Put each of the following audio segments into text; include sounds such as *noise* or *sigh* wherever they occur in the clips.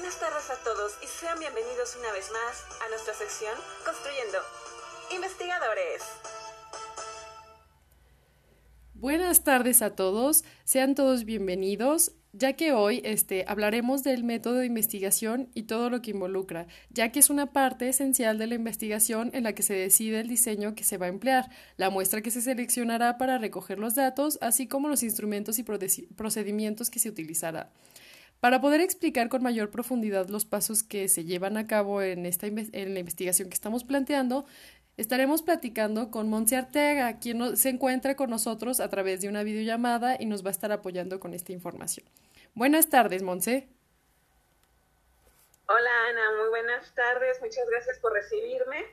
Buenas tardes a todos y sean bienvenidos una vez más a nuestra sección Construyendo Investigadores. Buenas tardes a todos, sean todos bienvenidos, ya que hoy este, hablaremos del método de investigación y todo lo que involucra, ya que es una parte esencial de la investigación en la que se decide el diseño que se va a emplear, la muestra que se seleccionará para recoger los datos, así como los instrumentos y procedimientos que se utilizará. Para poder explicar con mayor profundidad los pasos que se llevan a cabo en, esta, en la investigación que estamos planteando, Estaremos platicando con Monse Arteaga, quien se encuentra con nosotros a través de una videollamada y nos va a estar apoyando con esta información. Buenas tardes, Monse. Hola, Ana, muy buenas tardes. Muchas gracias por recibirme.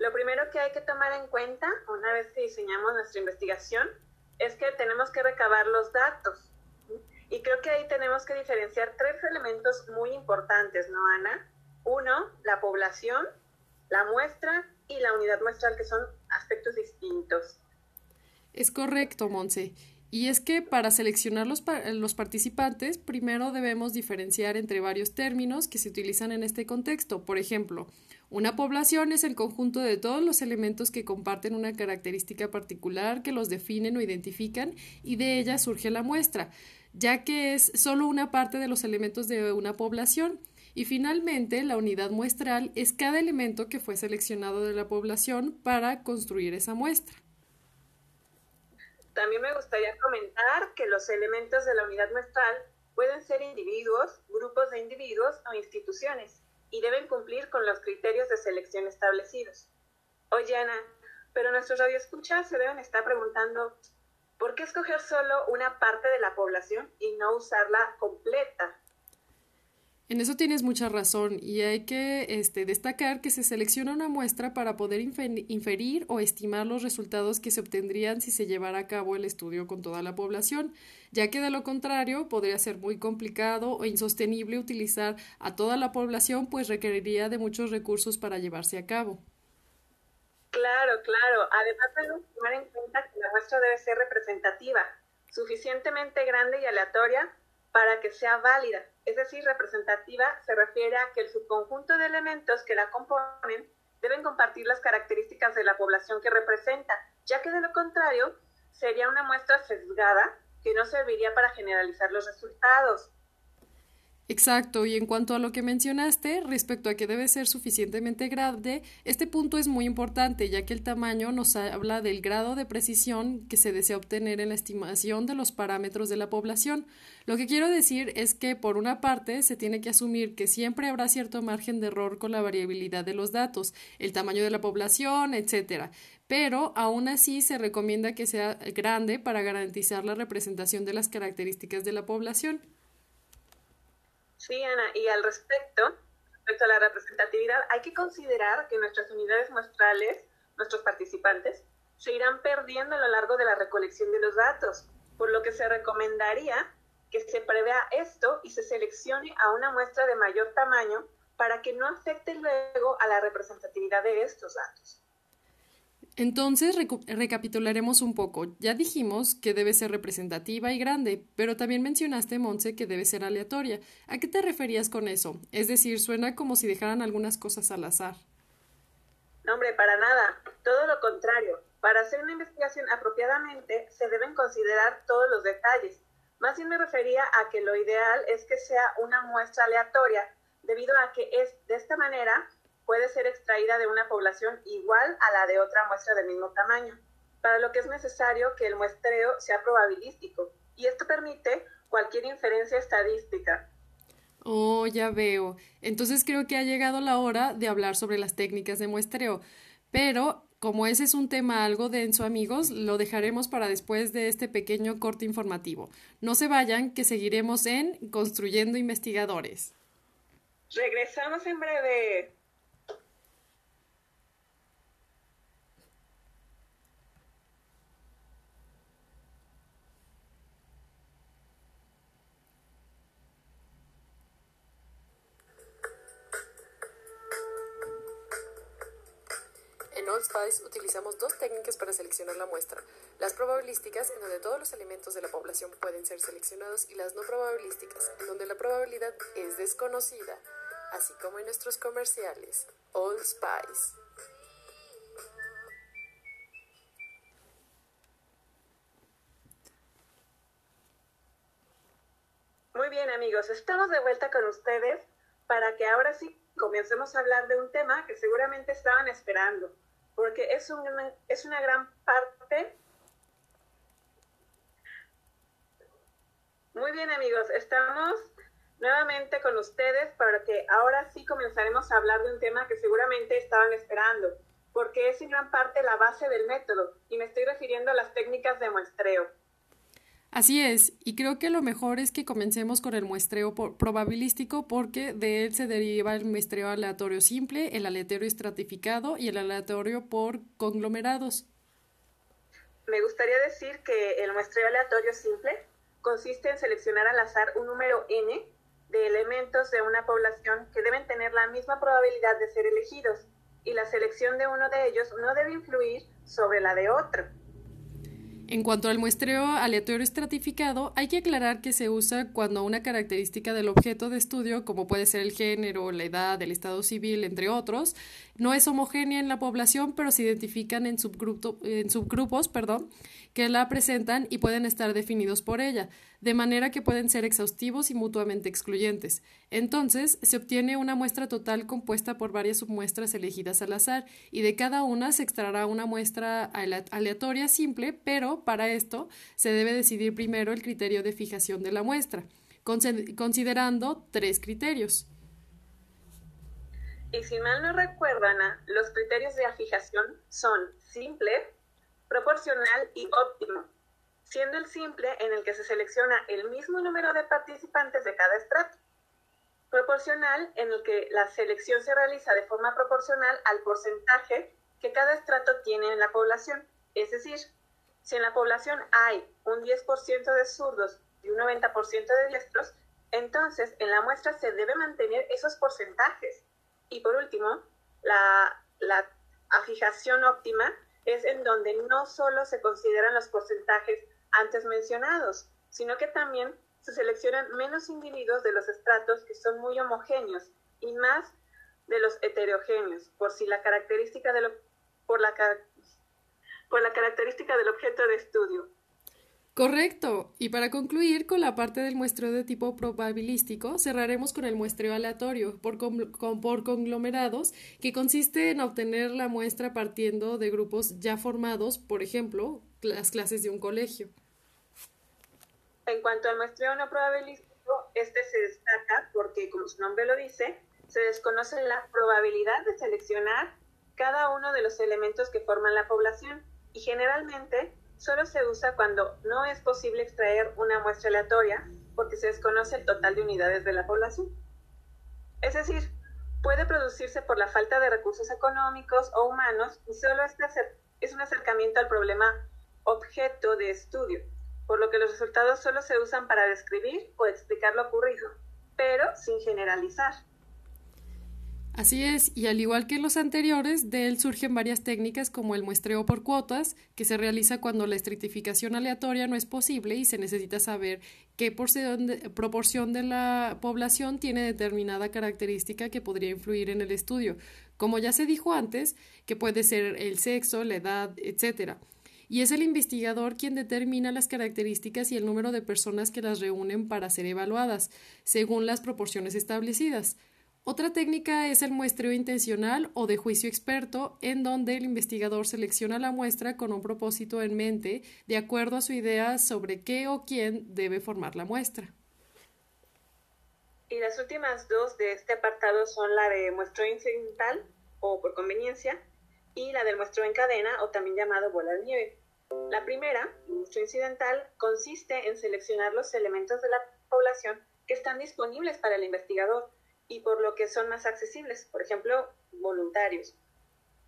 Lo primero que hay que tomar en cuenta una vez que diseñamos nuestra investigación es que tenemos que recabar los datos. Y creo que ahí tenemos que diferenciar tres elementos muy importantes, ¿no, Ana? Uno, la población, la muestra y la unidad muestral, que son aspectos distintos. Es correcto, Monse. Y es que para seleccionar los, los, participantes, primero debemos diferenciar entre varios términos que se utilizan en este contexto. Por ejemplo, una población es el conjunto de todos los elementos que comparten una característica particular que los definen o identifican y de ella surge la muestra, ya que es solo una parte de los elementos de una población. Y finalmente, la unidad muestral es cada elemento que fue seleccionado de la población para construir esa muestra. También me gustaría comentar que los elementos de la unidad muestral pueden ser individuos, grupos de individuos o instituciones y deben cumplir con los criterios de selección establecidos. Oye, Ana, pero nuestros radioescuchas se deben estar preguntando, ¿por qué escoger solo una parte de la población y no usarla completa? En eso tienes mucha razón y hay que este, destacar que se selecciona una muestra para poder inferir o estimar los resultados que se obtendrían si se llevara a cabo el estudio con toda la población, ya que de lo contrario podría ser muy complicado o insostenible utilizar a toda la población, pues requeriría de muchos recursos para llevarse a cabo. Claro, claro. Además debemos tomar en cuenta que la muestra debe ser representativa, suficientemente grande y aleatoria para que sea válida. Es decir, representativa se refiere a que el subconjunto de elementos que la componen deben compartir las características de la población que representa, ya que de lo contrario sería una muestra sesgada que no serviría para generalizar los resultados. Exacto, y en cuanto a lo que mencionaste, respecto a que debe ser suficientemente grande, este punto es muy importante, ya que el tamaño nos habla del grado de precisión que se desea obtener en la estimación de los parámetros de la población. Lo que quiero decir es que, por una parte, se tiene que asumir que siempre habrá cierto margen de error con la variabilidad de los datos, el tamaño de la población, etc. Pero aún así se recomienda que sea grande para garantizar la representación de las características de la población. Sí, Ana, y al respecto, respecto a la representatividad, hay que considerar que nuestras unidades muestrales, nuestros participantes, se irán perdiendo a lo largo de la recolección de los datos, por lo que se recomendaría que se prevea esto y se seleccione a una muestra de mayor tamaño para que no afecte luego a la representatividad de estos datos. Entonces recapitularemos un poco. Ya dijimos que debe ser representativa y grande, pero también mencionaste, Monse, que debe ser aleatoria. ¿A qué te referías con eso? Es decir, suena como si dejaran algunas cosas al azar. No, hombre, para nada. Todo lo contrario. Para hacer una investigación apropiadamente se deben considerar todos los detalles. Más bien me refería a que lo ideal es que sea una muestra aleatoria, debido a que es de esta manera puede ser extraída de una población igual a la de otra muestra del mismo tamaño, para lo que es necesario que el muestreo sea probabilístico, y esto permite cualquier inferencia estadística. Oh, ya veo. Entonces creo que ha llegado la hora de hablar sobre las técnicas de muestreo. Pero, como ese es un tema algo denso, amigos, lo dejaremos para después de este pequeño corte informativo. No se vayan, que seguiremos en Construyendo Investigadores. Regresamos en breve. Old Spice utilizamos dos técnicas para seleccionar la muestra, las probabilísticas, en donde todos los elementos de la población pueden ser seleccionados, y las no probabilísticas, en donde la probabilidad es desconocida, así como en nuestros comerciales. Old Spice. Muy bien amigos, estamos de vuelta con ustedes para que ahora sí comencemos a hablar de un tema que seguramente estaban esperando, porque es, es una gran parte... Muy bien amigos, estamos nuevamente con ustedes para que ahora sí comenzaremos a hablar de un tema que seguramente estaban esperando, porque es en gran parte la base del método y me estoy refiriendo a las técnicas de muestreo. Así es, y creo que lo mejor es que comencemos con el muestreo probabilístico porque de él se deriva el muestreo aleatorio simple, el aleatorio estratificado y el aleatorio por conglomerados. Me gustaría decir que el muestreo aleatorio simple consiste en seleccionar al azar un número n de elementos de una población que deben tener la misma probabilidad de ser elegidos y la selección de uno de ellos no debe influir sobre la de otro. En cuanto al muestreo aleatorio estratificado, hay que aclarar que se usa cuando una característica del objeto de estudio, como puede ser el género, la edad, el estado civil, entre otros, no es homogénea en la población, pero se identifican en, en subgrupos perdón, que la presentan y pueden estar definidos por ella, de manera que pueden ser exhaustivos y mutuamente excluyentes. Entonces, se obtiene una muestra total compuesta por varias submuestras elegidas al azar, y de cada una se extraerá una muestra aleatoria simple, pero para esto se debe decidir primero el criterio de fijación de la muestra, considerando tres criterios. Y si mal no recuerdo, Ana, los criterios de fijación son simple, proporcional y óptimo, siendo el simple en el que se selecciona el mismo número de participantes de cada estrato, proporcional en el que la selección se realiza de forma proporcional al porcentaje que cada estrato tiene en la población, es decir, si en la población hay un 10% de zurdos y un 90% de diestros, entonces en la muestra se debe mantener esos porcentajes. Y por último, la, la afijación óptima es en donde no solo se consideran los porcentajes antes mencionados, sino que también se seleccionan menos individuos de los estratos que son muy homogéneos y más de los heterogéneos, por si la característica de lo, por la, por la característica del objeto de estudio. Correcto. Y para concluir con la parte del muestreo de tipo probabilístico, cerraremos con el muestreo aleatorio por, por conglomerados, que consiste en obtener la muestra partiendo de grupos ya formados, por ejemplo, las clases de un colegio. En cuanto al muestreo no probabilístico, este se destaca porque, como su nombre lo dice, se desconoce la probabilidad de seleccionar cada uno de los elementos que forman la población y generalmente solo se usa cuando no es posible extraer una muestra aleatoria porque se desconoce el total de unidades de la población. Es decir, puede producirse por la falta de recursos económicos o humanos y solo este es un acercamiento al problema objeto de estudio, por lo que los resultados solo se usan para describir o explicar lo ocurrido, pero sin generalizar. Así es, y al igual que los anteriores, de él surgen varias técnicas como el muestreo por cuotas, que se realiza cuando la estratificación aleatoria no es posible y se necesita saber qué proporción de la población tiene determinada característica que podría influir en el estudio, como ya se dijo antes, que puede ser el sexo, la edad, etc. Y es el investigador quien determina las características y el número de personas que las reúnen para ser evaluadas, según las proporciones establecidas. Otra técnica es el muestreo intencional o de juicio experto, en donde el investigador selecciona la muestra con un propósito en mente, de acuerdo a su idea sobre qué o quién debe formar la muestra. Y las últimas dos de este apartado son la de muestreo incidental o por conveniencia y la del muestreo en cadena o también llamado bola de nieve. La primera, muestreo incidental, consiste en seleccionar los elementos de la población que están disponibles para el investigador y por lo que son más accesibles, por ejemplo, voluntarios.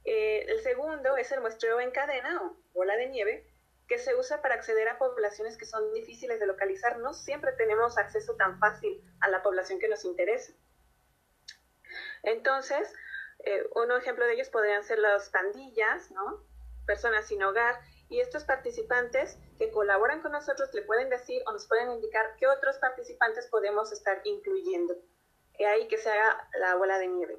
Eh, el segundo es el muestreo en cadena o bola de nieve, que se usa para acceder a poblaciones que son difíciles de localizar. No siempre tenemos acceso tan fácil a la población que nos interesa. Entonces, Eh, un ejemplo de ellos podrían ser las pandillas, ¿no? Personas sin hogar. Y estos participantes que colaboran con nosotros le pueden decir o nos pueden indicar qué otros participantes podemos estar incluyendo. Y ahí que se haga la bola de nieve.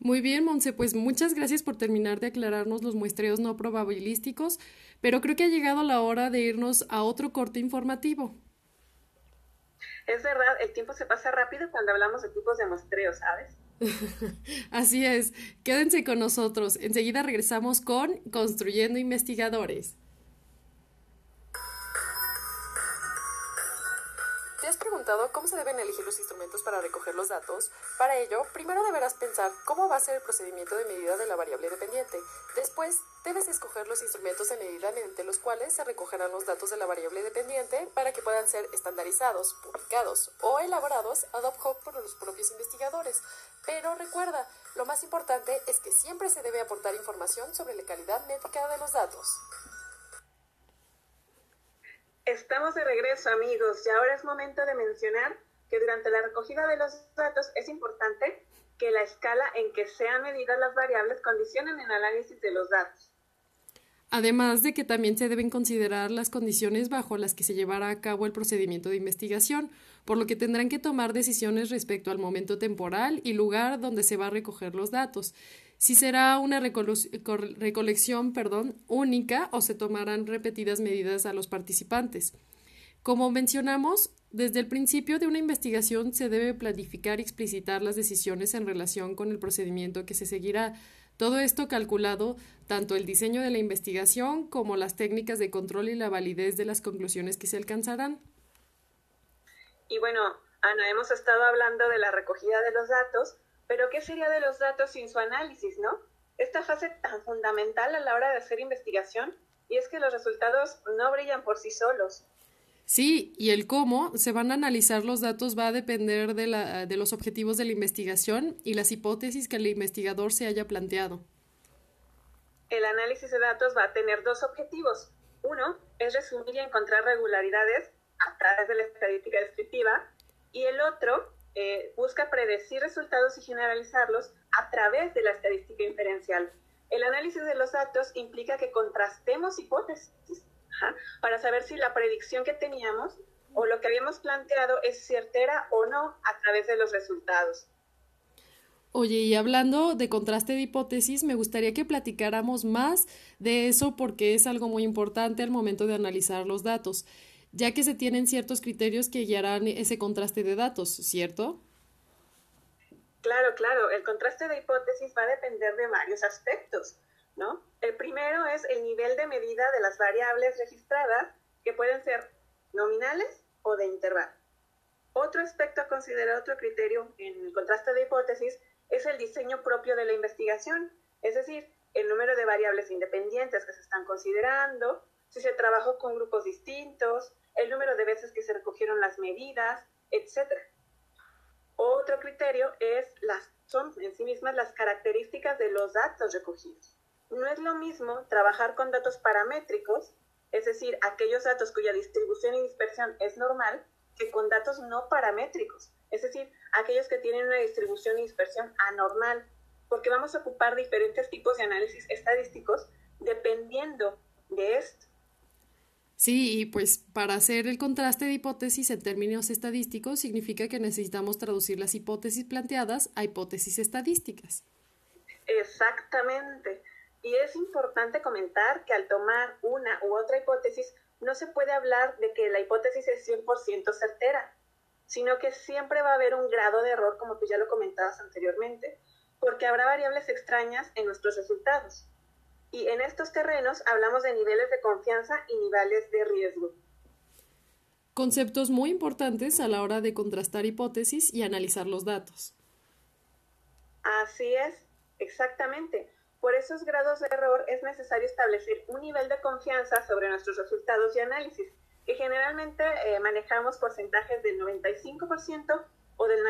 Muy bien, Monse, pues muchas gracias por terminar de aclararnos los muestreos no probabilísticos, pero creo que ha llegado la hora de irnos a otro corte informativo. Es verdad, el tiempo se pasa rápido cuando hablamos de tipos de muestreos, ¿sabes? *laughs* Así es, quédense con nosotros. Enseguida regresamos con Construyendo Investigadores. Cómo se deben elegir los instrumentos para recoger los datos? Para ello, primero deberás pensar cómo va a ser el procedimiento de medida de la variable dependiente. Después, debes escoger los instrumentos de medida mediante los cuales se recogerán los datos de la variable dependiente para que puedan ser estandarizados, publicados o elaborados ad hoc por los propios investigadores. Pero recuerda, lo más importante es que siempre se debe aportar información sobre la calidad métrica de los datos. Estamos de regreso, amigos, y ahora es momento de mencionar que durante la recogida de los datos es importante que la escala en que sean medidas las variables condicionen el análisis de los datos. Además de que también se deben considerar las condiciones bajo las que se llevará a cabo el procedimiento de investigación, por lo que tendrán que tomar decisiones respecto al momento temporal y lugar donde se va a recoger los datos si será una recolección única o se tomarán repetidas medidas a los participantes. Como mencionamos, desde el principio de una investigación se debe planificar y explicitar las decisiones en relación con el procedimiento que se seguirá. Todo esto calculado tanto el diseño de la investigación como las técnicas de control y la validez de las conclusiones que se alcanzarán. Y bueno, Ana, hemos estado hablando de la recogida de los datos, pero ¿qué sería de los datos sin su análisis, no? Esta fase tan fundamental a la hora de hacer investigación y es que los resultados no brillan por sí solos. Sí, y el cómo se van a analizar los datos va a depender de, la, de los objetivos de la investigación y las hipótesis que el investigador se haya planteado. El análisis de datos va a tener dos objetivos. Uno es resumir y encontrar regularidades a través de la estadística descriptiva y el otro eh, busca predecir resultados y generalizarlos a través de la estadística inferencial. El análisis de los datos implica que contrastemos hipótesis para saber si la predicción que teníamos o lo que habíamos planteado es certera o no a través de los resultados. Oye, y hablando de contraste de hipótesis, me gustaría que platicáramos más de eso porque es algo muy importante al momento de analizar los datos ya que se tienen ciertos criterios que guiarán ese contraste de datos, ¿cierto? Claro, claro. El contraste de hipótesis va a depender de varios aspectos, ¿no? El primero es el nivel de medida de las variables registradas, que pueden ser nominales o de intervalo. Otro aspecto a considerar, otro criterio en el contraste de hipótesis, es el diseño propio de la investigación, es decir, el número de variables independientes que se están considerando, si se trabajó con grupos distintos, el número de veces que se recogieron las medidas, etc. Otro criterio es las, son en sí mismas las características de los datos recogidos. No es lo mismo trabajar con datos paramétricos, es decir, aquellos datos cuya distribución y dispersión es normal, que con datos no paramétricos, es decir, aquellos que tienen una distribución y dispersión anormal, porque vamos a ocupar diferentes tipos de análisis estadísticos dependiendo de esto. Sí, y pues para hacer el contraste de hipótesis en términos estadísticos significa que necesitamos traducir las hipótesis planteadas a hipótesis estadísticas. Exactamente. Y es importante comentar que al tomar una u otra hipótesis no se puede hablar de que la hipótesis es 100% certera, sino que siempre va a haber un grado de error, como tú ya lo comentabas anteriormente, porque habrá variables extrañas en nuestros resultados. Y en estos terrenos hablamos de niveles de confianza y niveles de riesgo. Conceptos muy importantes a la hora de contrastar hipótesis y analizar los datos. Así es, exactamente. Por esos grados de error es necesario establecer un nivel de confianza sobre nuestros resultados y análisis, que generalmente eh, manejamos porcentajes del 95% o del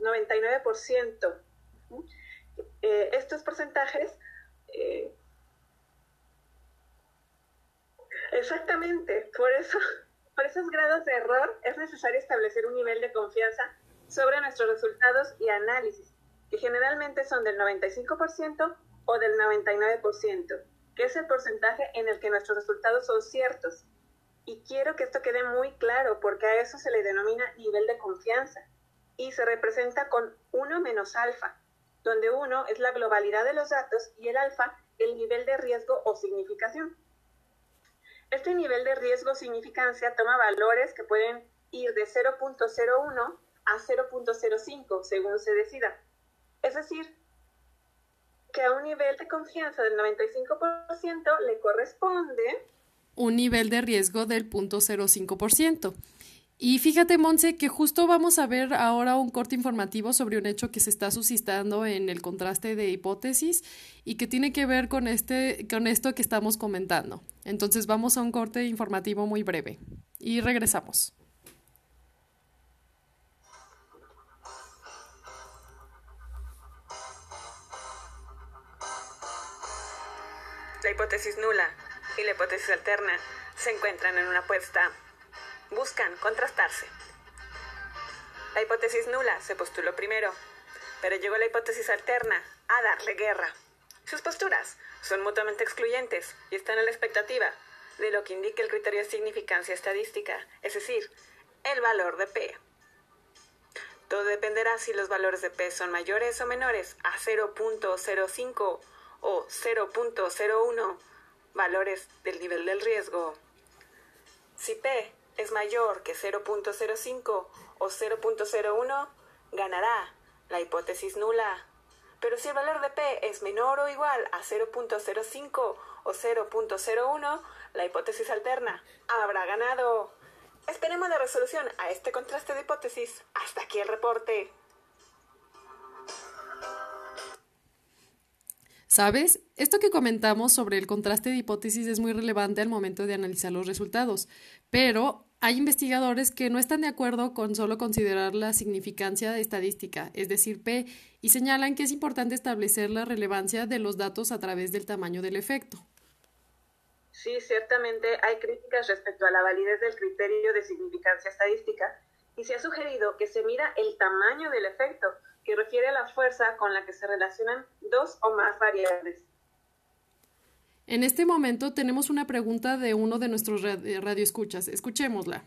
99%. Eh, estos porcentajes eh, Exactamente, por eso, *laughs* por esos grados de error es necesario establecer un nivel de confianza sobre nuestros resultados y análisis. que generalmente son del 95% o del 99%, que es el porcentaje en el que nuestros resultados son ciertos. Y quiero que esto quede muy claro porque a eso se le denomina nivel de confianza y se representa con 1 menos alfa, donde 1 es la globalidad de los datos y el alfa el nivel de riesgo o significación. Este nivel de riesgo significancia toma valores que pueden ir de 0.01 a 0.05 según se decida. Es decir, que a un nivel de confianza del 95% le corresponde un nivel de riesgo del 0.05%. Y fíjate, Monse, que justo vamos a ver ahora un corte informativo sobre un hecho que se está suscitando en el contraste de hipótesis y que tiene que ver con, este, con esto que estamos comentando. Entonces vamos a un corte informativo muy breve y regresamos. La hipótesis nula y la hipótesis alterna se encuentran en una apuesta buscan contrastarse. La hipótesis nula se postuló primero, pero llegó la hipótesis alterna a darle guerra. Sus posturas son mutuamente excluyentes y están a la expectativa de lo que indica el criterio de significancia estadística, es decir, el valor de P. Todo dependerá si los valores de P son mayores o menores a 0.05 o 0.01 valores del nivel del riesgo. Si P es mayor que 0.05 o 0.01, ganará la hipótesis nula. Pero si el valor de P es menor o igual a 0.05 o 0.01, la hipótesis alterna habrá ganado. Esperemos la resolución a este contraste de hipótesis. Hasta aquí el reporte. ¿Sabes? Esto que comentamos sobre el contraste de hipótesis es muy relevante al momento de analizar los resultados, pero hay investigadores que no están de acuerdo con solo considerar la significancia estadística, es decir, P, y señalan que es importante establecer la relevancia de los datos a través del tamaño del efecto. Sí, ciertamente hay críticas respecto a la validez del criterio de significancia estadística y se ha sugerido que se mida el tamaño del efecto, que refiere a la fuerza con la que se relacionan dos o más variables. En este momento tenemos una pregunta de uno de nuestros radioescuchas. Escuchémosla.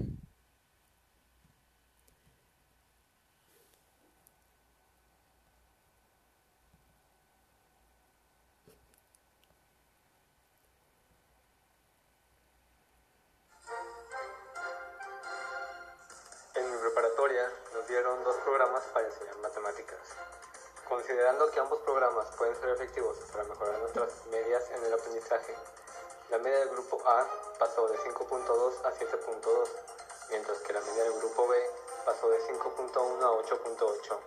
En mi preparatoria nos dieron dos programas para enseñar matemáticas. Considerando que ambos programas pueden ser efectivos para mejorar nuestras medias en el aprendizaje, la media del grupo A pasó de 5.2 a 7.2, mientras que la media del grupo B pasó de 5.1 a 8.8.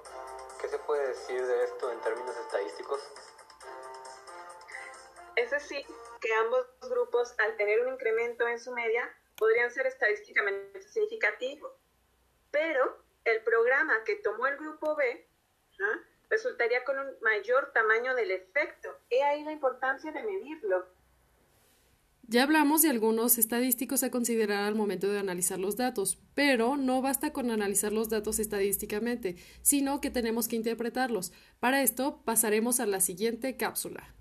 ¿Qué se puede decir de esto en términos estadísticos? Es decir, que ambos grupos, al tener un incremento en su media, podrían ser estadísticamente significativos. Pero el programa que tomó el grupo B ¿ah? Resultaría con un mayor tamaño del efecto. He ahí la importancia de medirlo. Ya hablamos de algunos estadísticos a considerar al momento de analizar los datos, pero no basta con analizar los datos estadísticamente, sino que tenemos que interpretarlos. Para esto pasaremos a la siguiente cápsula.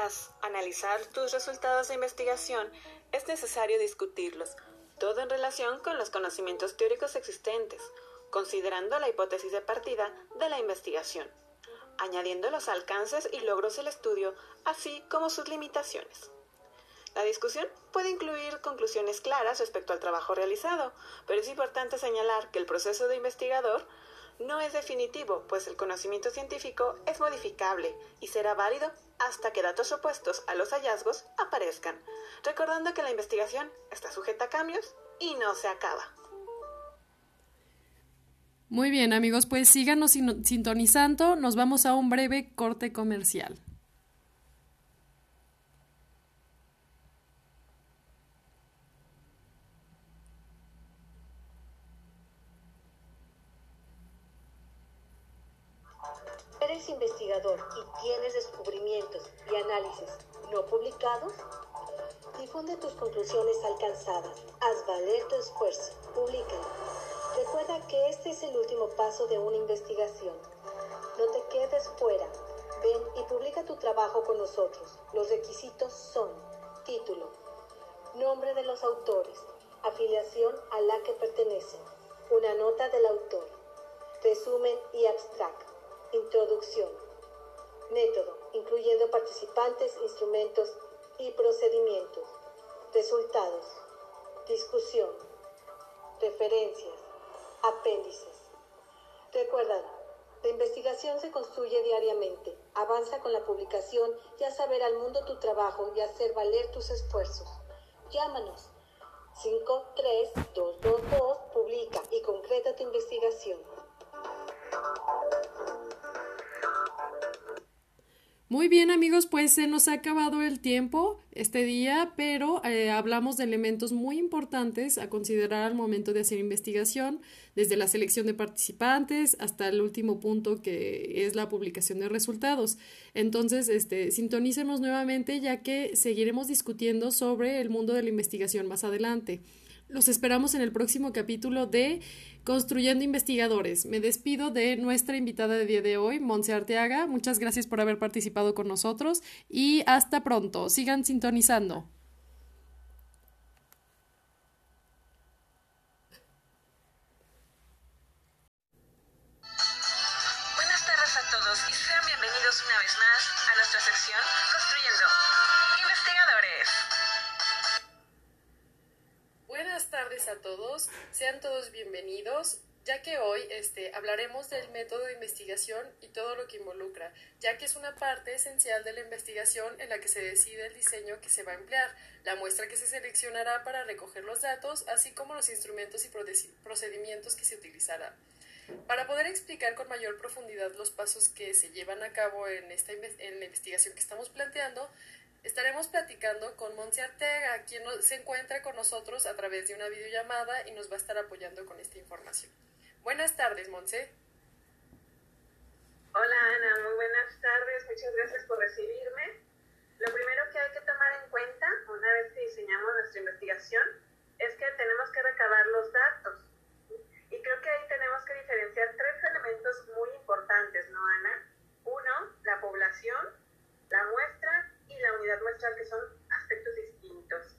Tras analizar tus resultados de investigación, es necesario discutirlos, todo en relación con los conocimientos teóricos existentes, considerando la hipótesis de partida de la investigación, añadiendo los alcances y logros del estudio, así como sus limitaciones. La discusión puede incluir conclusiones claras respecto al trabajo realizado, pero es importante señalar que el proceso de investigador no es definitivo, pues el conocimiento científico es modificable y será válido hasta que datos opuestos a los hallazgos aparezcan, recordando que la investigación está sujeta a cambios y no se acaba. Muy bien amigos, pues síganos sintonizando, nos vamos a un breve corte comercial. investigador y tienes descubrimientos y análisis no publicados, difunde tus conclusiones alcanzadas. Haz valer tu esfuerzo. Públicalo. Recuerda que este es el último paso de una investigación. No te quedes fuera. Ven y publica tu trabajo con nosotros. Los requisitos son título, nombre de los autores, afiliación a la que pertenecen, una nota del autor, resumen y abstract, introducción, método, incluyendo participantes, instrumentos y procedimientos, resultados, discusión, referencias, apéndices. Recuerda, la investigación se construye diariamente. Avanza con la publicación y a saber al mundo tu trabajo y hacer valer tus esfuerzos. Llámanos 53222, publica y concreta tu investigación. Muy bien amigos, pues se nos ha acabado el tiempo este día, pero eh, hablamos de elementos muy importantes a considerar al momento de hacer investigación, desde la selección de participantes hasta el último punto que es la publicación de resultados. Entonces, este, sintonícenos nuevamente ya que seguiremos discutiendo sobre el mundo de la investigación más adelante. Los esperamos en el próximo capítulo de Construyendo Investigadores. Me despido de nuestra invitada de día de hoy, Monse Arteaga. Muchas gracias por haber participado con nosotros y hasta pronto. Sigan sintonizando. Sean todos bienvenidos, ya que hoy este, hablaremos del método de investigación y todo lo que involucra, ya que es una parte esencial de la investigación en la que se decide el diseño que se va a emplear, la muestra que se seleccionará para recoger los datos, así como los instrumentos y procedimientos que se utilizará. Para poder explicar con mayor profundidad los pasos que se llevan a cabo en, esta, en la investigación que estamos planteando, Estaremos platicando con Monse Arteaga, quien se encuentra con nosotros a través de una videollamada y nos va a estar apoyando con esta información. Buenas tardes, Monse. Hola, Ana. Muy buenas tardes. Muchas gracias por recibirme. Lo primero que hay que tomar en cuenta, una vez que diseñamos nuestra investigación, es que tenemos que recabar los datos. Y creo que ahí tenemos que diferenciar tres elementos muy importantes, ¿no, Ana? Uno, la población, la muestra la unidad que son aspectos distintos.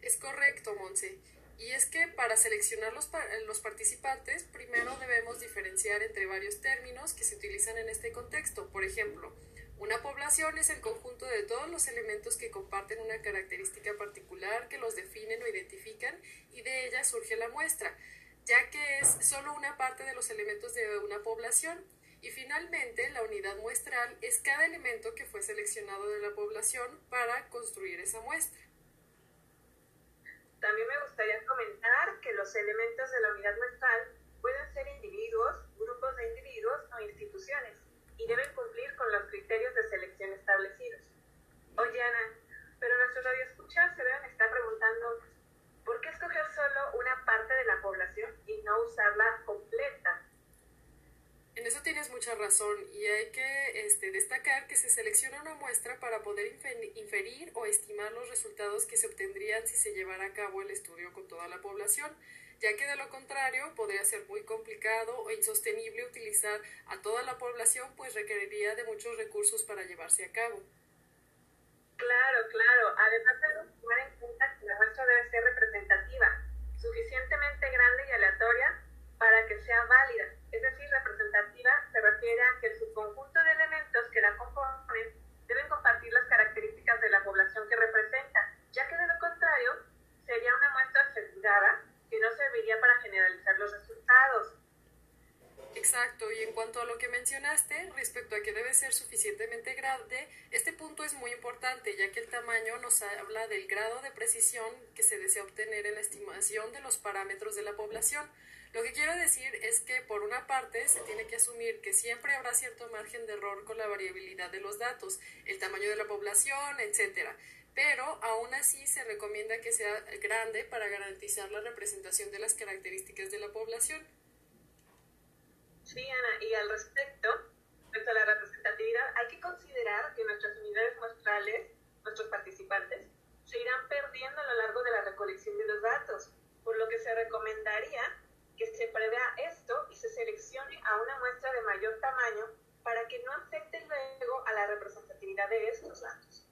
Es correcto, Monse. Y es que para seleccionar los, los, participantes, primero debemos diferenciar entre varios términos que se utilizan en este contexto. Por ejemplo, una población es el conjunto de todos los elementos que comparten una característica particular que los definen o identifican y de ella surge la muestra, ya que es solo una parte de los elementos de una población y finalmente, la unidad muestral es cada elemento que fue seleccionado de la población para construir esa muestra. También me gustaría comentar que los elementos de la unidad muestral pueden ser individuos, grupos de individuos o instituciones y deben cumplir con los criterios de selección establecidos. Oye, Ana, pero nuestros radioescuchas se deben estar preguntando ¿por qué escoger solo una parte de la población y no usarla completa? Eso tienes mucha razón y hay que este, destacar que se selecciona una muestra para poder inferir o estimar los resultados que se obtendrían si se llevara a cabo el estudio con toda la población, ya que de lo contrario podría ser muy complicado o insostenible utilizar a toda la población, pues requeriría de muchos recursos para llevarse a cabo. Claro, claro. Además debemos tomar en cuenta que la muestra debe ser representativa, suficientemente grande y aleatoria para que sea válida es decir, representativa se refiere a que el subconjunto de elementos que la componen deben compartir las características de la población que representa, ya que de lo contrario sería una muestra asegurada que no serviría para generalizar los resultados. Exacto, y en cuanto a lo que mencionaste, respecto a que debe ser suficientemente grande, este punto es muy importante, ya que el tamaño nos habla del grado de precisión que se desea obtener en la estimación de los parámetros de la población. Lo que quiero decir es que por una parte se tiene que asumir que siempre habrá cierto margen de error con la variabilidad de los datos, el tamaño de la población, etcétera pero aún así se recomienda que sea grande para garantizar la representación de las características de la población. Sí, Ana, y al respecto, respecto a la representatividad, hay que considerar que nuestras unidades muestrales, nuestros participantes, se irán perdiendo a lo largo de la recolección de los datos, por lo que se recomendaría que se prevea esto y se seleccione a una muestra de mayor tamaño para que no afecte luego a la representatividad de estos datos.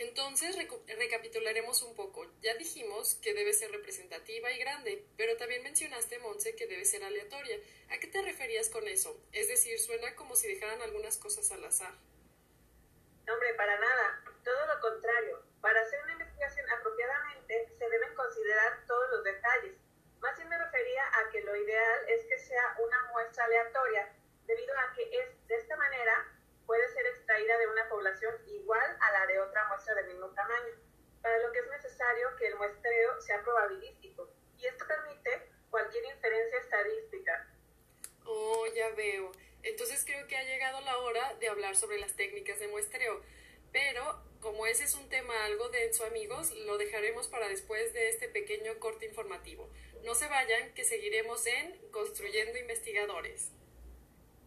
Entonces recapitularemos un poco. Ya dijimos que debe ser representativa y grande, pero también mencionaste, Monse, que debe ser aleatoria. ¿A qué te referías con eso? Es decir, suena como si dejaran algunas cosas al azar. No, hombre, para nada ideal es que sea una muestra aleatoria, debido a que es de esta manera puede ser extraída de una población igual a la de otra muestra del mismo tamaño, para lo que es necesario que el muestreo sea probabilístico, y esto permite cualquier inferencia estadística. Oh, ya veo. Entonces creo que ha llegado la hora de hablar sobre las técnicas de muestreo, pero como ese es un tema algo denso, amigos, lo dejaremos para después de este pequeño corte informativo. No se vayan, que seguiremos en Construyendo Investigadores.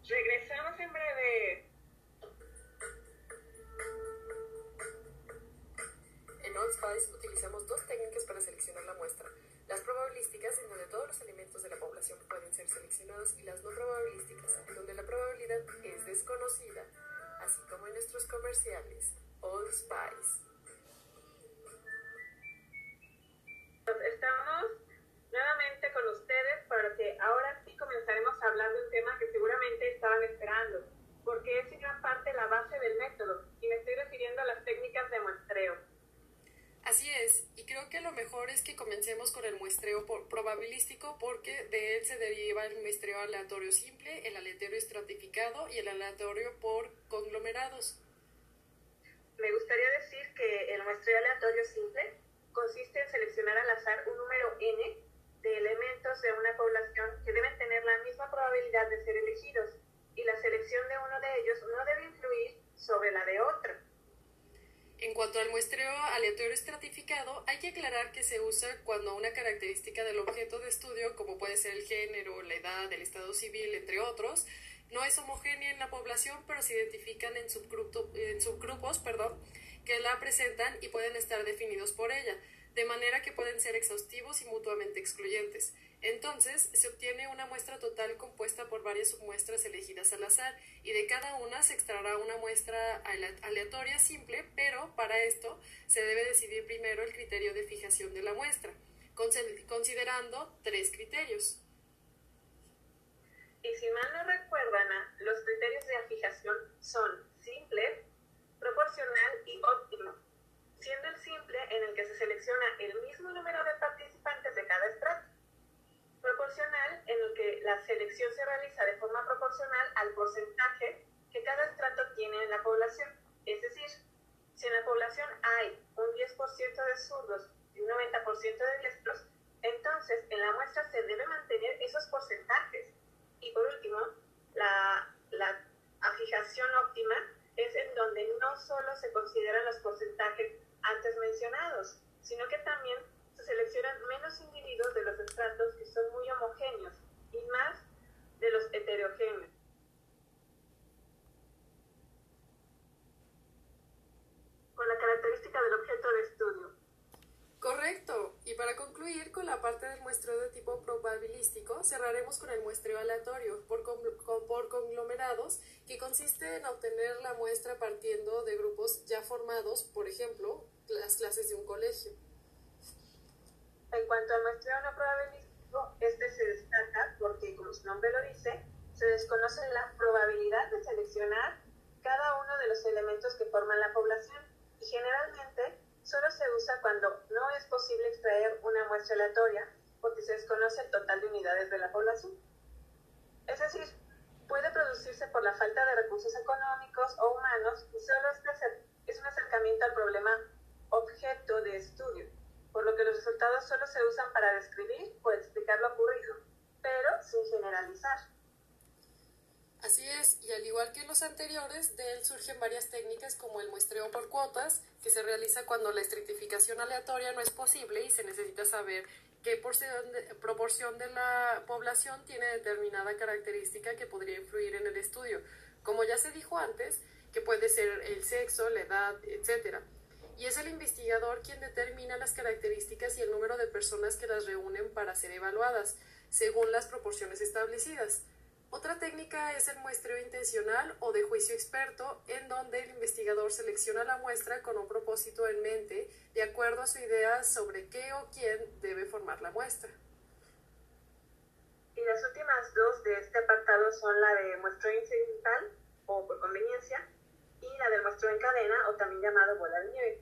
Regresamos en breve. En OnSpice utilizamos dos técnicas para seleccionar la muestra. Las probabilísticas, en donde todos los elementos de la población pueden ser seleccionados, y las no probabilísticas, en donde la probabilidad es desconocida, así como en nuestros comerciales. OnSpice. Estamos nuevamente con ustedes porque ahora sí comenzaremos a hablar de un tema que seguramente estaban esperando, porque es en gran parte la base del método, y me estoy refiriendo a las técnicas de muestreo. Así es, y creo que lo mejor es que comencemos con el muestreo probabilístico porque de él se deriva el muestreo aleatorio simple, el aleatorio estratificado y el aleatorio por conglomerados. Me gustaría decir que el muestreo aleatorio simple consiste en seleccionar al azar un número n de elementos de una población que deben tener la misma probabilidad de ser elegidos y la selección de uno de ellos no debe influir sobre la de otro. En cuanto al muestreo aleatorio estratificado, hay que aclarar que se usa cuando una característica del objeto de estudio, como puede ser el género, la edad, el estado civil, entre otros, no es homogénea en la población, pero se identifican en, en subgrupos perdón, que la presentan y pueden estar definidos por ella, de manera que pueden ser exhaustivos y mutuamente excluyentes. Entonces, se obtiene una muestra total compuesta por varias submuestras elegidas al azar y de cada una se extraerá una muestra aleatoria simple, pero para esto se debe decidir primero el criterio de fijación de la muestra, considerando tres criterios. Y si mal no recuerdan, los criterios de fijación son simple, proporcional y óptimo, siendo el simple en el que se selecciona el mismo número de participantes de cada estrato proporcional en el que la selección se realiza de forma proporcional al porcentaje que cada estrato tiene en la población. Es decir, si en la población hay un 10% de zurdos y un 90% de diestros, entonces en la muestra se debe mantener esos porcentajes. Y por último, la, la afijación óptima es en donde no solo se consideran los porcentajes antes mencionados, sino que también se seleccionan menos individuos de los estratos que son muy homogéneos y más de los heterogéneos. Con la característica del objeto de estudio. Correcto. Y para concluir con la parte del muestreo de tipo probabilístico, cerraremos con el muestreo aleatorio por, por conglomerados, que consiste en obtener la muestra partiendo de grupos ya formados, por ejemplo, las clases de un colegio. En cuanto al muestreo no probabilístico, este se destaca porque, como su nombre lo dice, se desconoce la probabilidad de seleccionar cada uno de los elementos que forman la población y generalmente solo se usa cuando no es posible extraer una muestra aleatoria porque se desconoce el total de unidades de la población. Es decir, puede producirse por la falta de recursos económicos o humanos y solo este es un acercamiento al problema objeto de estudio por lo que los resultados solo se usan para describir o explicar lo ocurrido, pero sin generalizar. Así es, y al igual que los anteriores, de él surgen varias técnicas como el muestreo por cuotas, que se realiza cuando la estratificación aleatoria no es posible y se necesita saber qué proporción de la población tiene determinada característica que podría influir en el estudio. Como ya se dijo antes, que puede ser el sexo, la edad, etcétera y es el investigador quien determina las características y el número de personas que las reúnen para ser evaluadas, según las proporciones establecidas. Otra técnica es el muestreo intencional o de juicio experto, en donde el investigador selecciona la muestra con un propósito en mente, de acuerdo a su idea sobre qué o quién debe formar la muestra. Y las últimas dos de este apartado son la de muestreo incidental o por conveniencia del muestreo en cadena o también llamado bola de nieve.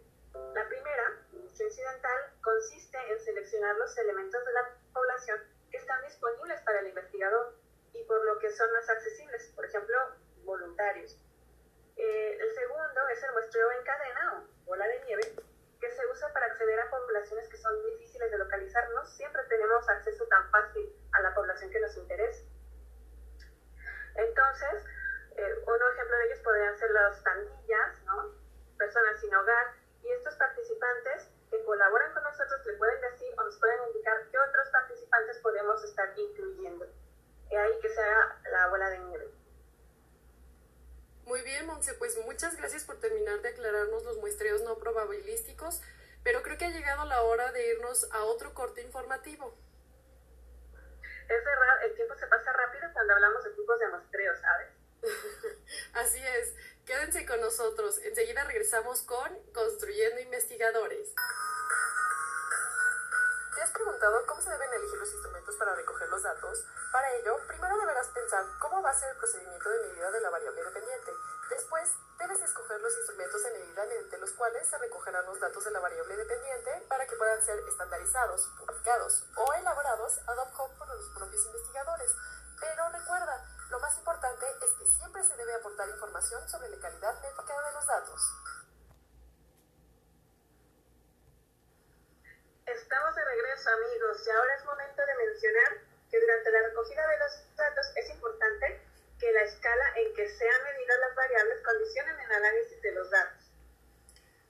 La primera, muestreo incidental, consiste en seleccionar los elementos de la población que están disponibles para el investigador y por lo que son más accesibles, por ejemplo, voluntarios. Eh, el segundo es el muestreo en cadena o bola de nieve, que se usa para acceder a poblaciones que son difíciles de localizar. No siempre tenemos acceso tan fácil a la población que nos interesa. Entonces, eh, un ejemplo de ellos podrían ser las pandillas, ¿no? personas sin hogar, y estos participantes que colaboran con nosotros le pueden decir o nos pueden indicar qué otros participantes podemos estar incluyendo y ahí que sea la bola de nieve. Muy bien, Monse, pues muchas gracias por terminar de aclararnos los muestreos no probabilísticos, pero creo que ha llegado la hora de irnos a otro corte informativo. Es verdad, el tiempo se pasa rápido cuando hablamos de tipos de muestreos, ¿sabes? *laughs* Así es, quédense con nosotros. Enseguida regresamos con Construyendo Investigadores. ¿Te has preguntado cómo se deben elegir los instrumentos para recoger los datos? Para ello, primero deberás pensar cómo va a ser el procedimiento de medida de la variable dependiente. Después, debes escoger los instrumentos de medida mediante los cuales se recogerán los datos de la variable dependiente para que puedan ser estandarizados, publicados o elaborados ad hoc por los propios investigadores. Pero recuerda, lo más importante es que siempre se debe aportar información sobre la calidad métrica de los datos. Estamos de regreso amigos y ahora es momento de mencionar que durante la recogida de los datos es importante que la escala en que sean medidas las variables condicionen el análisis de los datos.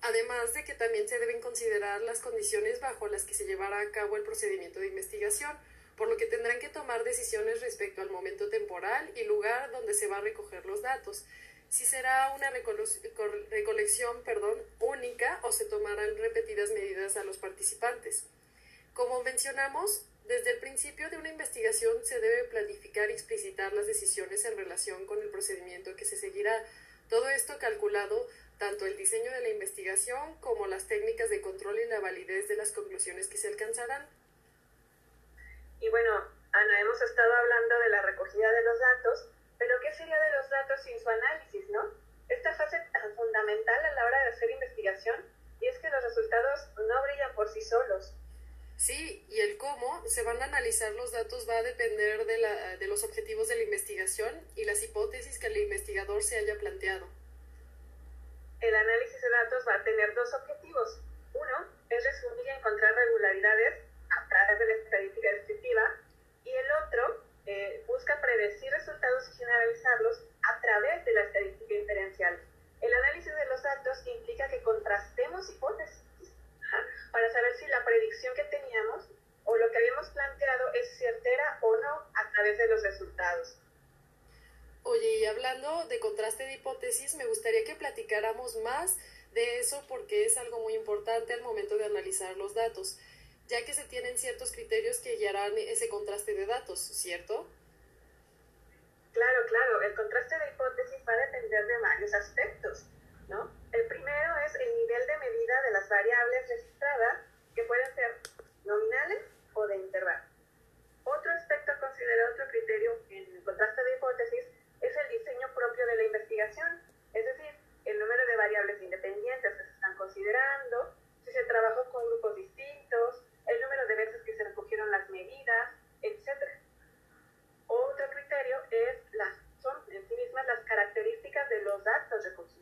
Además de que también se deben considerar las condiciones bajo las que se llevará a cabo el procedimiento de investigación, por lo que tendrán que tomar decisiones respecto al momento temporal y lugar donde se va a recoger los datos, si será una recolección perdón, única o se tomarán repetidas medidas a los participantes. Como mencionamos, desde el principio de una investigación se debe planificar y explicitar las decisiones en relación con el procedimiento que se seguirá. Todo esto calculado tanto el diseño de la investigación como las técnicas de control y la validez de las conclusiones que se alcanzarán. Y bueno, Ana, hemos estado hablando de la recogida de los datos, pero ¿qué sería de los datos sin su análisis, no? Esta fase tan fundamental a la hora de hacer investigación y es que los resultados no brillan por sí solos. Sí, y el cómo se van a analizar los datos va a depender de, la, de los objetivos de la investigación y las hipótesis que el investigador se haya planteado. El análisis de datos va a tener dos objetivos. Uno es resumir y encontrar regularidades través de la estadística descriptiva y el otro eh, busca predecir resultados y generalizarlos a través de la estadística inferencial. El análisis de los datos implica que contrastemos hipótesis para saber si la predicción que teníamos o lo que habíamos planteado es certera o no a través de los resultados. Oye, y hablando de contraste de hipótesis, me gustaría que platicáramos más de eso porque es algo muy importante al momento de analizar los datos, ya que se tienen ciertos criterios que guiarán ese contraste de datos, ¿cierto? Claro, claro, el contraste de hipótesis va a depender de varios aspectos, ¿no? El primero es el nivel de medida de las variables registradas, que pueden ser nominales o de intervalo. Otro aspecto a considerar, otro criterio en el contraste de hipótesis, es el diseño propio de la investigación, es decir, el número de variables independientes que se están considerando, si se trabajó con grupos distintos, el número de veces que se recogieron las medidas, etc. Otro criterio es las, son en sí mismas las características de los datos recogidos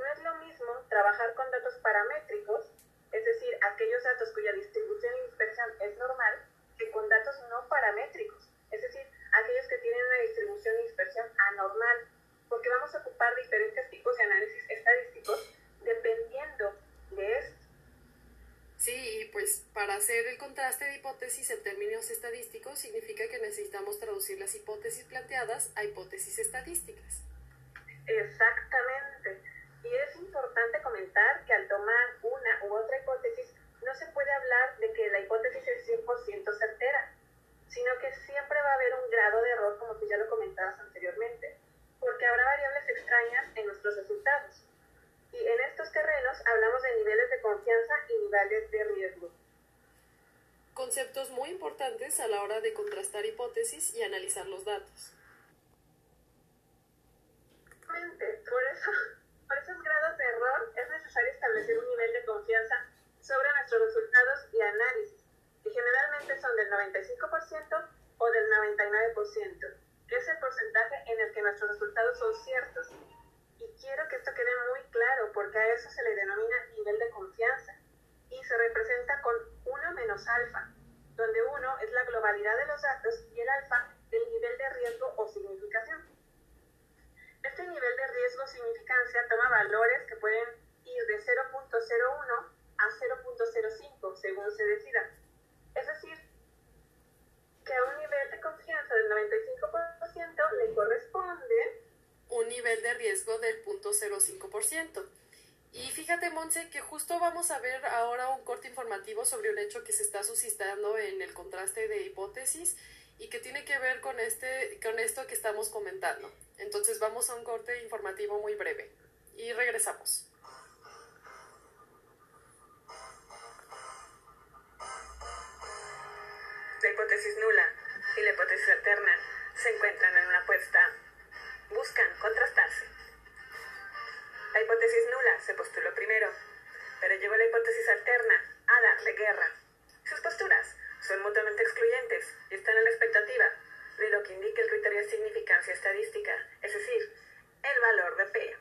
no es lo mismo trabajar con datos paramétricos, es decir, aquellos datos cuya distribución y dispersión es normal, que con datos no paramétricos, es decir, aquellos que tienen una distribución y dispersión anormal, porque vamos a ocupar diferentes tipos de análisis estadísticos dependiendo de esto. Sí, pues para hacer el contraste de hipótesis en términos estadísticos significa que las hipótesis planteadas a hipótesis estadísticas. Exactamente. Y es importante comentar que al tomar una u otra hipótesis, no se puede hablar de que la hipótesis es 100% certera. sino que siempre va a haber un grado de error, como tú ya lo comentabas anteriormente, porque habrá variables extrañas en nuestros resultados. Y en estos terrenos hablamos de niveles de confianza y niveles de riesgo. Conceptos muy importantes a la hora de contrastar hipótesis y analizar los datos. Por eso, por esos grados de error es necesario establecer un nivel de confianza sobre nuestros resultados y análisis, que generalmente son del 95% o del 99%, que es el porcentaje en el que nuestros resultados son ciertos. Y quiero que esto quede muy claro, porque a eso se le denomina nivel de confianza, y se representa con 1 menos alfa, donde 1 es la globalidad de los datos y el alfa el nivel de riesgo o significación. Este nivel de riesgo significancia toma valores que pueden ir de 0.01 a 0.05 según se decida. Es decir, que a un nivel de confianza del 95% le corresponde un nivel de riesgo del 0.05%. Y fíjate, Monse, que justo vamos a ver ahora un corte informativo sobre un hecho que se está suscitando en el contraste de hipótesis y que tiene que ver con, este, con esto que estamos comentando. Entonces vamos a un corte informativo muy breve y regresamos. La hipótesis nula y la hipótesis alterna se encuentran en una apuesta. Buscan contrastarse. La hipótesis nula se postuló primero, pero llegó la hipótesis alterna a darle guerra. Sus posturas son mutuamente excluyentes y están en la expectativa de lo que indica el criterio de significancia estadística, es decir, el valor de P.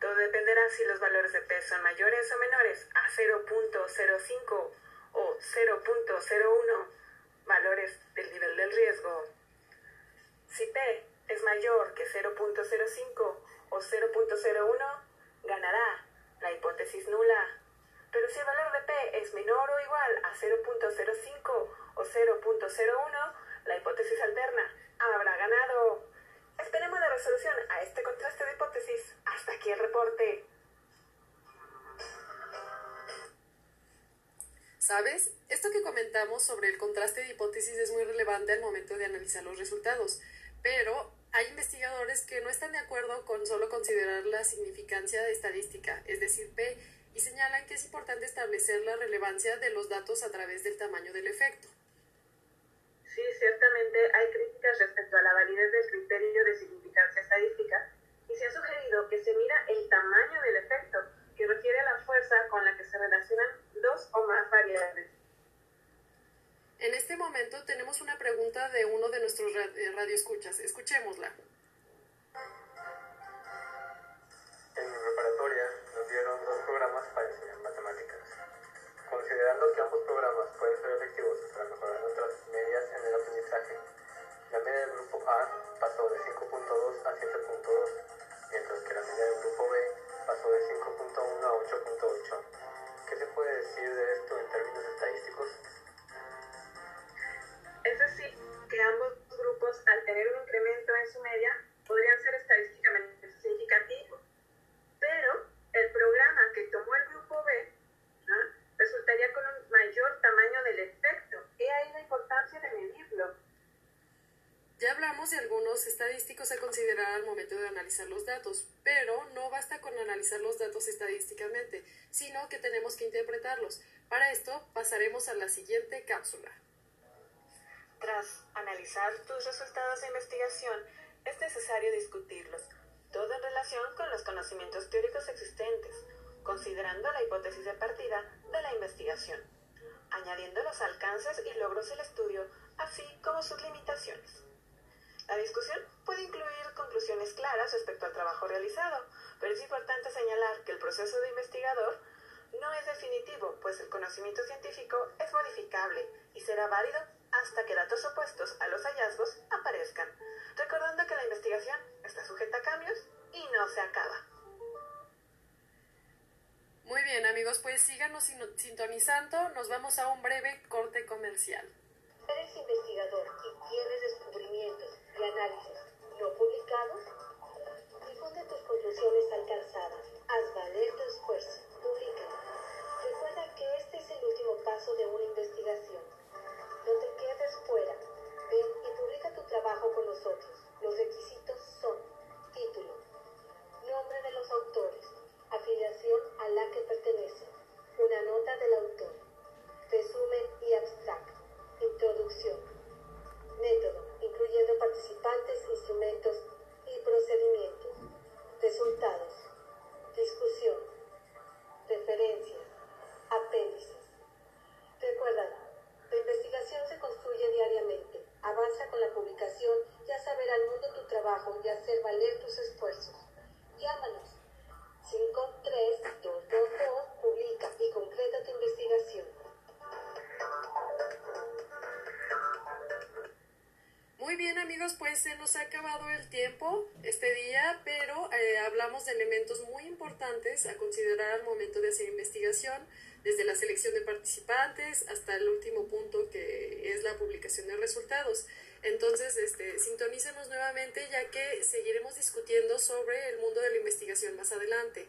Todo dependerá si los valores de P son mayores o menores a 0.05 o 0.01 valores del nivel del riesgo. Si P es mayor que 0.05 o 0.01, ganará la hipótesis nula. Pero si el valor de P es menor o igual a 0.05 o 0.01, la hipótesis alterna habrá ganado. Esperemos la resolución a este contraste de hipótesis. Hasta aquí el reporte. ¿Sabes? Esto que comentamos sobre el contraste de hipótesis es muy relevante al momento de analizar los resultados, pero hay investigadores que no están de acuerdo con solo considerar la significancia estadística, es decir, P, y señalan que es importante establecer la relevancia de los datos a través del tamaño del efecto. Sí, ciertamente hay críticas respecto a la validez del criterio de significancia estadística y se ha sugerido que se mira el tamaño del efecto, que refiere a la fuerza con la que se relacionan dos o más variables. En este momento tenemos una pregunta de uno de nuestros eh, radioescuchas. Escuchémosla. En mi preparatoria nos dieron dos programas para enseñar matemáticas. Considerando que ambos programas pueden ser efectivos para mejorar nuestras medias en el aprendizaje, la media del grupo A pasó de 5.2 a 7.2, al momento de analizar los datos, pero no basta con analizar los datos estadísticamente, sino que tenemos que interpretarlos. Para esto pasaremos a la siguiente cápsula. Tras analizar tus resultados de investigación, es necesario discutirlos, todo en relación con los conocimientos teóricos existentes, considerando la hipótesis de partida de la investigación, añadiendo los alcances y logros del estudio, así como sus limitaciones. La discusión puede incluir conclusiones claras respecto al trabajo realizado, pero es importante señalar que el proceso de investigador no es definitivo, pues el conocimiento científico es modificable y será válido hasta que datos opuestos a los hallazgos aparezcan, recordando que la investigación está sujeta a cambios y no se acaba. Muy bien amigos, pues síganos sintonizando, nos vamos a un breve corte comercial. ¿Eres investigador y tienes descubrimientos y análisis no se nos ha acabado el tiempo este día, pero eh, hablamos de elementos muy importantes a considerar al momento de hacer investigación, desde la selección de participantes hasta el último punto que es la publicación de resultados. Entonces, este, sintonícenos nuevamente ya que seguiremos discutiendo sobre el mundo de la investigación más adelante.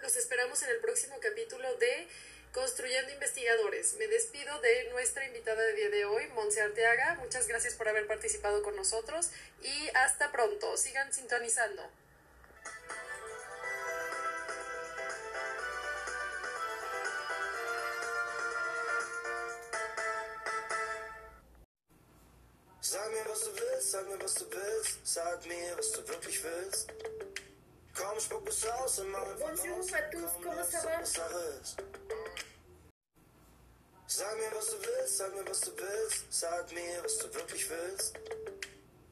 Los esperamos en el próximo capítulo de Construyendo Investigadores. Me despido de nuestra invitada de día de hoy, Monse Arteaga. Muchas gracias por haber participado con nosotros y hasta pronto. Sigan sintonizando. Sag mir, was du willst, sag mir, was du willst, sag mir, was du wirklich willst. Komm, spuck es aus und mach einfach Bonjour aus. à tous, Komm, comment lass ça va? Sag mir, was du willst, sag mir, was du willst, sag mir, was du wirklich willst.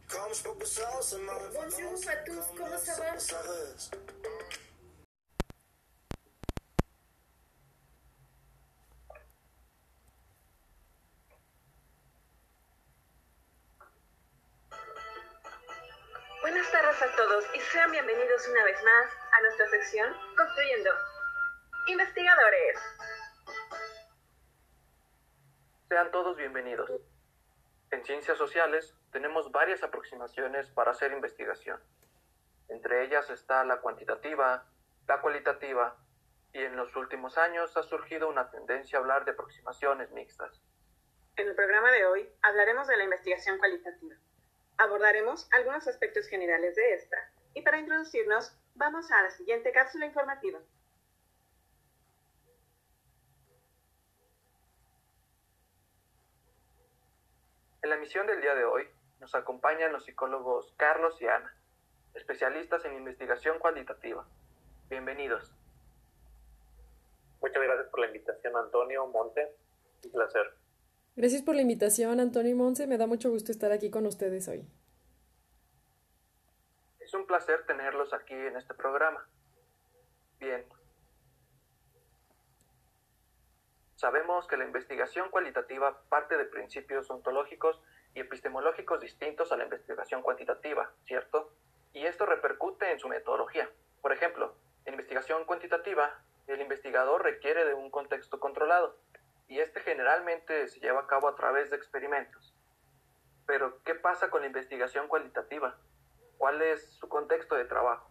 Komm, spuck es aus und mach einfach Bonjour aus. à tous, Komm, comment lass ça va? uns Sache ist. Buenas tardes a todos y sean bienvenidos una vez más a nuestra sección Construyendo Investigadores. Sean todos bienvenidos. En ciencias sociales tenemos varias aproximaciones para hacer investigación. Entre ellas está la cuantitativa, la cualitativa, y en los últimos años ha surgido una tendencia a hablar de aproximaciones mixtas. En el programa de hoy hablaremos de la investigación cualitativa. Abordaremos algunos aspectos generales de esta y para introducirnos vamos a la siguiente cápsula informativa. En la misión del día de hoy nos acompañan los psicólogos Carlos y Ana, especialistas en investigación cualitativa. Bienvenidos. Muchas gracias por la invitación, Antonio Monte. Un placer. Gracias por la invitación, Antonio y Monse. Me da mucho gusto estar aquí con ustedes hoy. Es un placer tenerlos aquí en este programa. Bien. Sabemos que la investigación cualitativa parte de principios ontológicos y epistemológicos distintos a la investigación cuantitativa, ¿cierto? Y esto repercute en su metodología. Por ejemplo, en investigación cuantitativa, el investigador requiere de un contexto controlado, y este generalmente se lleva a cabo a través de experimentos. Pero, ¿qué pasa con la investigación cualitativa? ¿Cuál es su contexto de trabajo?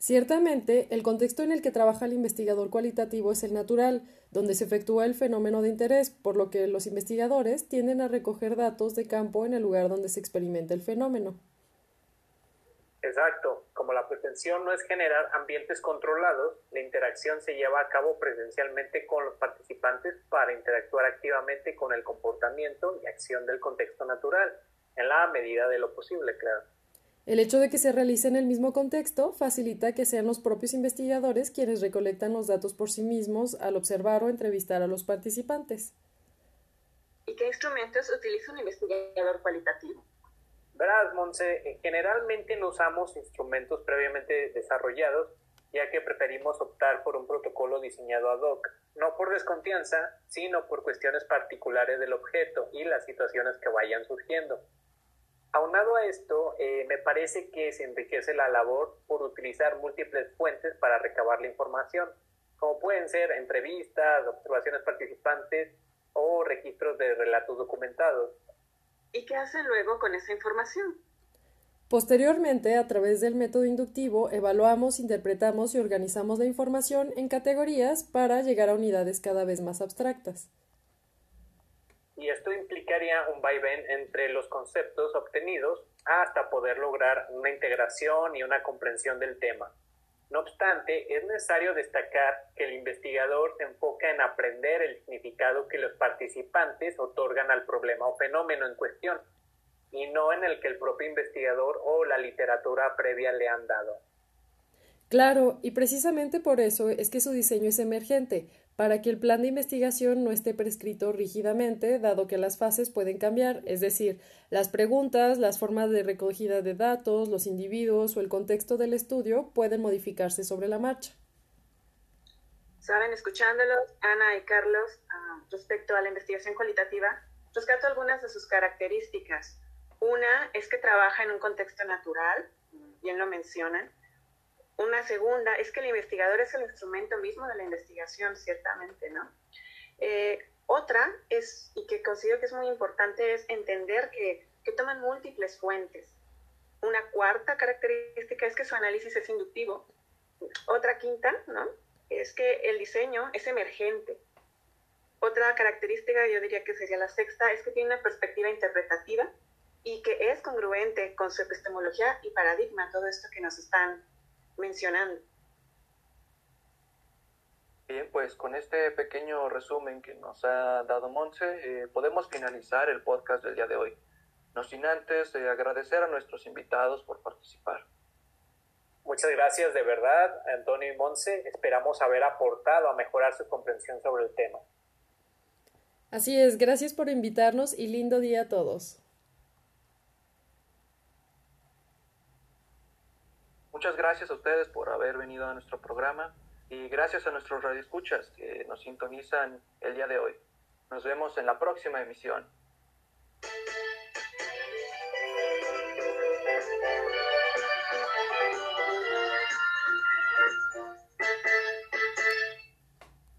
Ciertamente, el contexto en el que trabaja el investigador cualitativo es el natural, donde se efectúa el fenómeno de interés, por lo que los investigadores tienden a recoger datos de campo en el lugar donde se experimenta el fenómeno. Exacto. Como la pretensión no es generar ambientes controlados, la interacción se lleva a cabo presencialmente con los participantes para interactuar activamente con el comportamiento y acción del contexto natural, en la medida de lo posible, claro. El hecho de que se realice en el mismo contexto facilita que sean los propios investigadores quienes recolectan los datos por sí mismos al observar o entrevistar a los participantes. ¿Y qué instrumentos utiliza un investigador cualitativo? Verás, Monse, eh, generalmente no usamos instrumentos previamente desarrollados, ya que preferimos optar por un protocolo diseñado ad hoc, no por desconfianza, sino por cuestiones particulares del objeto y las situaciones que vayan surgiendo. Aunado a esto, eh, me parece que se enriquece la labor por utilizar múltiples fuentes para recabar la información, como pueden ser entrevistas, observaciones participantes o registros de relatos documentados. ¿Y qué hacen luego con esa información? Posteriormente, a través del método inductivo, evaluamos, interpretamos y organizamos la información en categorías para llegar a unidades cada vez más abstractas. Y esto implicaría un vaivén entre los conceptos obtenidos hasta poder lograr una integración y una comprensión del tema. No obstante, es necesario destacar que el investigador se enfoca en aprender el significado que los participantes otorgan al problema o fenómeno en cuestión, y no en el que el propio investigador o la literatura previa le han dado. Claro, y precisamente por eso es que su diseño es emergente, para que el plan de investigación no esté prescrito rígidamente, dado que las fases pueden cambiar, es decir, las preguntas, las formas de recogida de datos, los individuos o el contexto del estudio pueden modificarse sobre la marcha. Saben, escuchándolos, Ana y Carlos, ah, respecto a la investigación cualitativa, rescato algunas de sus características. Una es que trabaja en un contexto natural, bien lo mencionan. Una segunda es que el investigador es el instrumento mismo de la investigación, ciertamente, ¿no? Eh, otra es, y que considero que es muy importante, es entender que, que toman múltiples fuentes. Una cuarta característica es que su análisis es inductivo. Otra quinta, ¿no? Es que el diseño es emergente. Otra característica, yo diría que sería la sexta, es que tiene una perspectiva interpretativa y que es congruente con su epistemología y paradigma, todo esto que nos están mencionando. Bien, pues con este pequeño resumen que nos ha dado Monse, eh, podemos finalizar el podcast del día de hoy. No sin antes eh, agradecer a nuestros invitados por participar. Muchas gracias de verdad, Antonio y Monse. Esperamos haber aportado a mejorar su comprensión sobre el tema. Así es, gracias por invitarnos y lindo día a todos. Muchas gracias a ustedes por haber venido a nuestro programa y gracias a nuestros radioescuchas que nos sintonizan el día de hoy. Nos vemos en la próxima emisión.